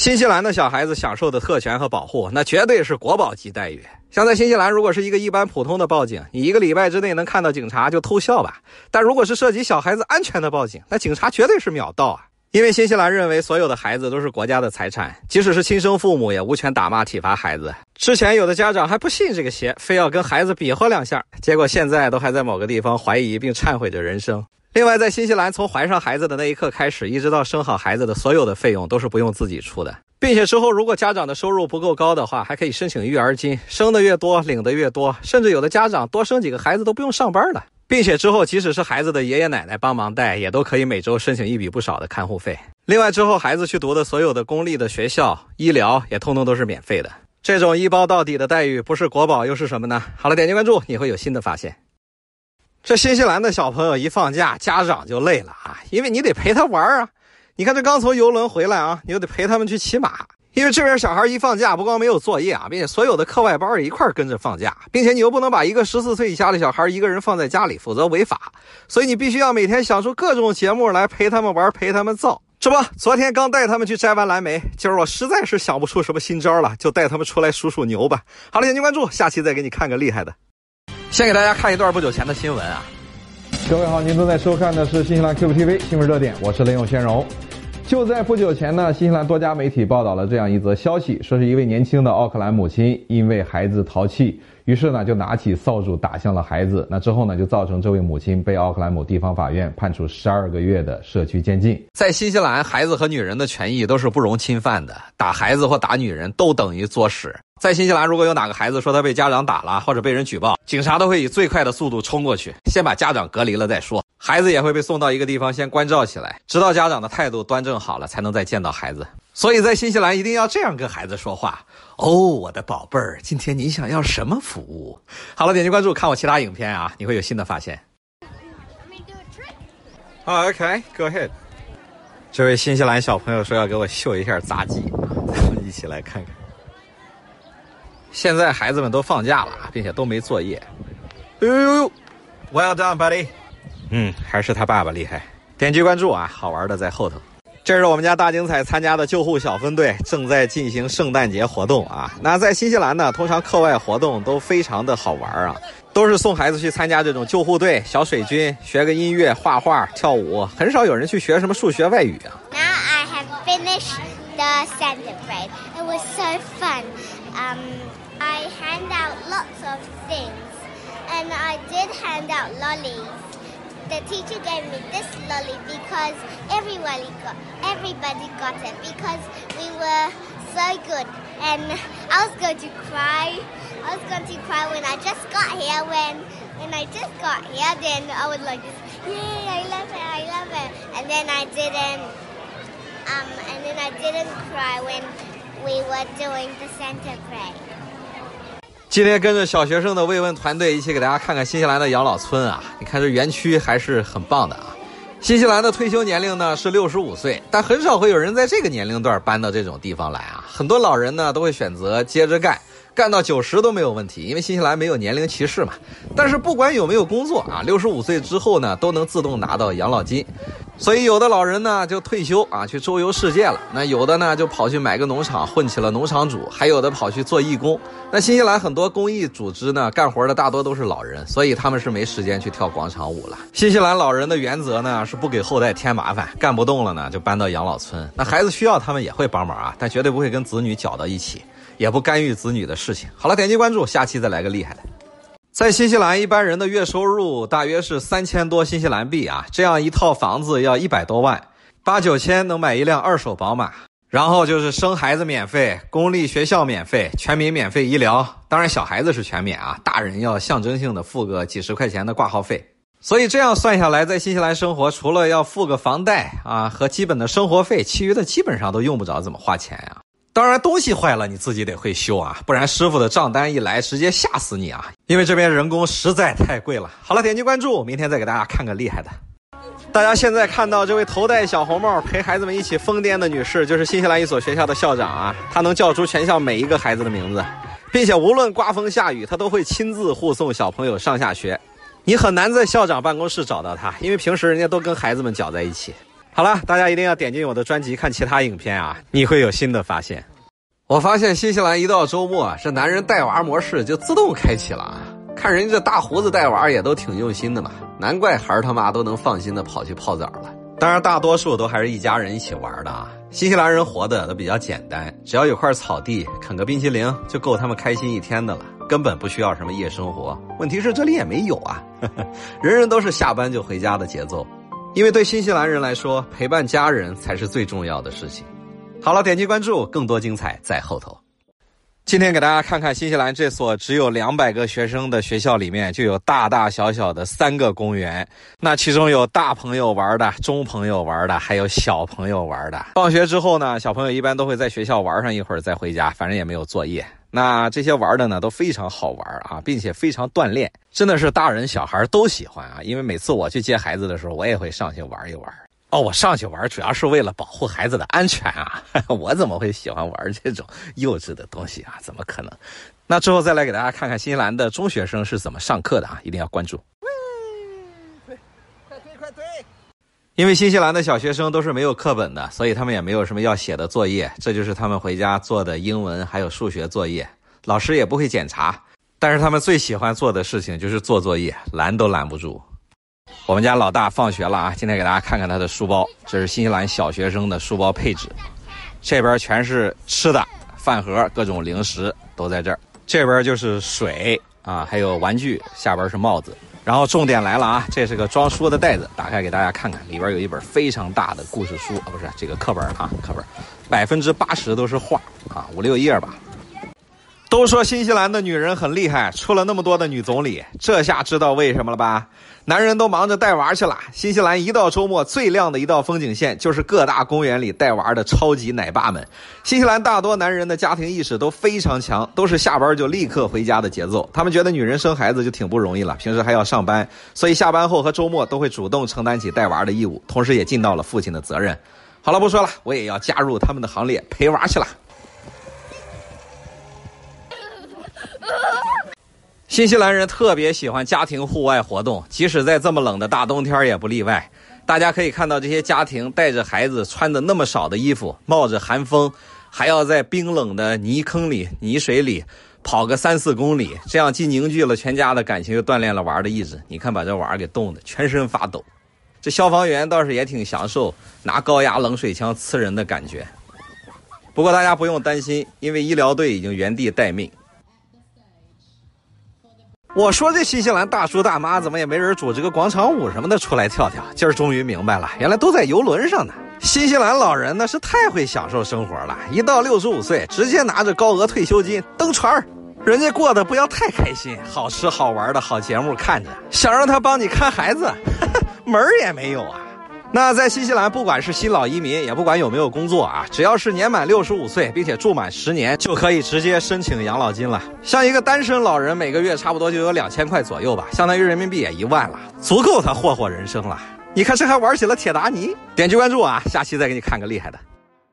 新西兰的小孩子享受的特权和保护，那绝对是国宝级待遇。像在新西兰，如果是一个一般普通的报警，你一个礼拜之内能看到警察就偷笑吧。但如果是涉及小孩子安全的报警，那警察绝对是秒到啊！因为新西兰认为所有的孩子都是国家的财产，即使是亲生父母也无权打骂体罚孩子。之前有的家长还不信这个邪，非要跟孩子比划两下，结果现在都还在某个地方怀疑并忏悔着人生。另外，在新西兰，从怀上孩子的那一刻开始，一直到生好孩子的所有的费用都是不用自己出的，并且之后如果家长的收入不够高的话，还可以申请育儿金，生的越多领的越多，甚至有的家长多生几个孩子都不用上班了，并且之后即使是孩子的爷爷奶奶帮忙带，也都可以每周申请一笔不少的看护费。另外之后孩子去读的所有的公立的学校，医疗也通通都是免费的。这种一包到底的待遇，不是国宝又是什么呢？好了，点击关注，你会有新的发现。这新西兰的小朋友一放假，家长就累了啊，因为你得陪他玩啊。你看这刚从游轮回来啊，你又得陪他们去骑马。因为这边小孩一放假，不光没有作业啊，并且所有的课外班也一块跟着放假，并且你又不能把一个十四岁以下的小孩一个人放在家里，否则违法。所以你必须要每天想出各种节目来陪他们玩，陪他们造。这不，昨天刚带他们去摘完蓝莓，今儿我实在是想不出什么新招了，就带他们出来数数牛吧。好了，点击关注，下期再给你看个厉害的。先给大家看一段不久前的新闻啊！各位好，您正在收看的是新西兰 QTV 新闻热点，我是林永先荣。就在不久前呢，新西兰多家媒体报道了这样一则消息，说是一位年轻的奥克兰母亲因为孩子淘气，于是呢就拿起扫帚打向了孩子。那之后呢，就造成这位母亲被奥克兰某地方法院判处十二个月的社区监禁。在新西兰，孩子和女人的权益都是不容侵犯的，打孩子或打女人都等于作死。在新西兰，如果有哪个孩子说他被家长打了，或者被人举报，警察都会以最快的速度冲过去，先把家长隔离了再说。孩子也会被送到一个地方先关照起来，直到家长的态度端正好了，才能再见到孩子。所以在新西兰一定要这样跟孩子说话哦，我的宝贝儿，今天你想要什么服务？好了，点击关注，看我其他影片啊，你会有新的发现。啊，OK，Go ahead。这位新西兰小朋友说要给我秀一下杂技，咱们一起来看看。现在孩子们都放假了，并且都没作业。哎呦呦呦，Well done, buddy。嗯，还是他爸爸厉害。点击关注啊，好玩的在后头。这是我们家大精彩参加的救护小分队正在进行圣诞节活动啊。那在新西兰呢，通常课外活动都非常的好玩啊，都是送孩子去参加这种救护队、小水军，学个音乐、画画、跳舞，很少有人去学什么数学、外语啊。Now I have finished the Santa parade. It was so fun. Um. I hand out lots of things, and I did hand out lollies. The teacher gave me this lolly because everybody got everybody got it because we were so good. And I was going to cry. I was going to cry when I just got here. When when I just got here, then I was like, "Yay! I love it! I love it!" And then I didn't. Um, and then I didn't cry when we were doing the Santa parade. 今天跟着小学生的慰问团队一起给大家看看新西兰的养老村啊！你看这园区还是很棒的啊。新西兰的退休年龄呢是六十五岁，但很少会有人在这个年龄段搬到这种地方来啊。很多老人呢都会选择接着干。干到九十都没有问题，因为新西兰没有年龄歧视嘛。但是不管有没有工作啊，六十五岁之后呢，都能自动拿到养老金。所以有的老人呢就退休啊，去周游世界了。那有的呢就跑去买个农场，混起了农场主。还有的跑去做义工。那新西兰很多公益组织呢，干活的大多都是老人，所以他们是没时间去跳广场舞了。新西兰老人的原则呢是不给后代添麻烦，干不动了呢就搬到养老村。那孩子需要他们也会帮忙啊，但绝对不会跟子女搅到一起。也不干预子女的事情。好了，点击关注，下期再来个厉害的。在新西兰，一般人的月收入大约是三千多新西兰币啊，这样一套房子要一百多万，八九千能买一辆二手宝马。然后就是生孩子免费，公立学校免费，全民免费医疗。当然，小孩子是全免啊，大人要象征性的付个几十块钱的挂号费。所以这样算下来，在新西兰生活，除了要付个房贷啊和基本的生活费，其余的基本上都用不着怎么花钱呀。当然，东西坏了你自己得会修啊，不然师傅的账单一来，直接吓死你啊！因为这边人工实在太贵了。好了，点击关注，明天再给大家看个厉害的。大家现在看到这位头戴小红帽陪孩子们一起疯癫的女士，就是新西兰一所学校的校长啊。她能叫出全校每一个孩子的名字，并且无论刮风下雨，她都会亲自护送小朋友上下学。你很难在校长办公室找到她，因为平时人家都跟孩子们搅在一起。好了，大家一定要点进我的专辑看其他影片啊，你会有新的发现。我发现新西兰一到周末，这男人带娃模式就自动开启了啊。看人家这大胡子带娃也都挺用心的嘛，难怪孩儿他妈都能放心的跑去泡澡了。当然，大多数都还是一家人一起玩的啊。新西兰人活的都比较简单，只要有块草地，啃个冰淇淋就够他们开心一天的了，根本不需要什么夜生活。问题是这里也没有啊，人人都是下班就回家的节奏。因为对新西兰人来说，陪伴家人才是最重要的事情。好了，点击关注，更多精彩在后头。今天给大家看看新西兰这所只有两百个学生的学校里面，就有大大小小的三个公园。那其中有大朋友玩的，中朋友玩的，还有小朋友玩的。放学之后呢，小朋友一般都会在学校玩上一会儿再回家，反正也没有作业。那这些玩的呢都非常好玩啊，并且非常锻炼，真的是大人小孩都喜欢啊。因为每次我去接孩子的时候，我也会上去玩一玩。哦，我上去玩主要是为了保护孩子的安全啊！我怎么会喜欢玩这种幼稚的东西啊？怎么可能？那之后再来给大家看看新西兰的中学生是怎么上课的啊！一定要关注。快推快推！因为新西兰的小学生都是没有课本的，所以他们也没有什么要写的作业，这就是他们回家做的英文还有数学作业，老师也不会检查。但是他们最喜欢做的事情就是做作业，拦都拦不住。我们家老大放学了啊！今天给大家看看他的书包，这是新西兰小学生的书包配置。这边全是吃的饭盒，各种零食都在这儿。这边就是水啊，还有玩具。下边是帽子。然后重点来了啊！这是个装书的袋子，打开给大家看看，里边有一本非常大的故事书啊，不是这个课本啊，课本，百分之八十都是画啊，五六页吧。都说新西兰的女人很厉害，出了那么多的女总理，这下知道为什么了吧？男人都忙着带娃去了。新西兰一到周末，最亮的一道风景线就是各大公园里带娃的超级奶爸们。新西兰大多男人的家庭意识都非常强，都是下班就立刻回家的节奏。他们觉得女人生孩子就挺不容易了，平时还要上班，所以下班后和周末都会主动承担起带娃的义务，同时也尽到了父亲的责任。好了，不说了，我也要加入他们的行列，陪娃去了。新西兰人特别喜欢家庭户外活动，即使在这么冷的大冬天也不例外。大家可以看到，这些家庭带着孩子，穿的那么少的衣服，冒着寒风，还要在冰冷的泥坑里、泥水里跑个三四公里，这样既凝聚了全家的感情，又锻炼了娃的意志。你看，把这娃给冻得全身发抖。这消防员倒是也挺享受拿高压冷水枪呲人的感觉。不过大家不用担心，因为医疗队已经原地待命。我说这新西兰大叔大妈怎么也没人组织个广场舞什么的出来跳跳？今儿终于明白了，原来都在游轮上呢。新西兰老人那是太会享受生活了，一到六十五岁，直接拿着高额退休金登船儿。人家过得不要太开心，好吃好玩的好节目看着，想让他帮你看孩子，门儿也没有啊。那在新西兰，不管是新老移民，也不管有没有工作啊，只要是年满六十五岁，并且住满十年，就可以直接申请养老金了。像一个单身老人，每个月差不多就有两千块左右吧，相当于人民币也一万了，足够他霍霍人生了。你看这还玩起了铁达尼。点击关注啊，下期再给你看个厉害的。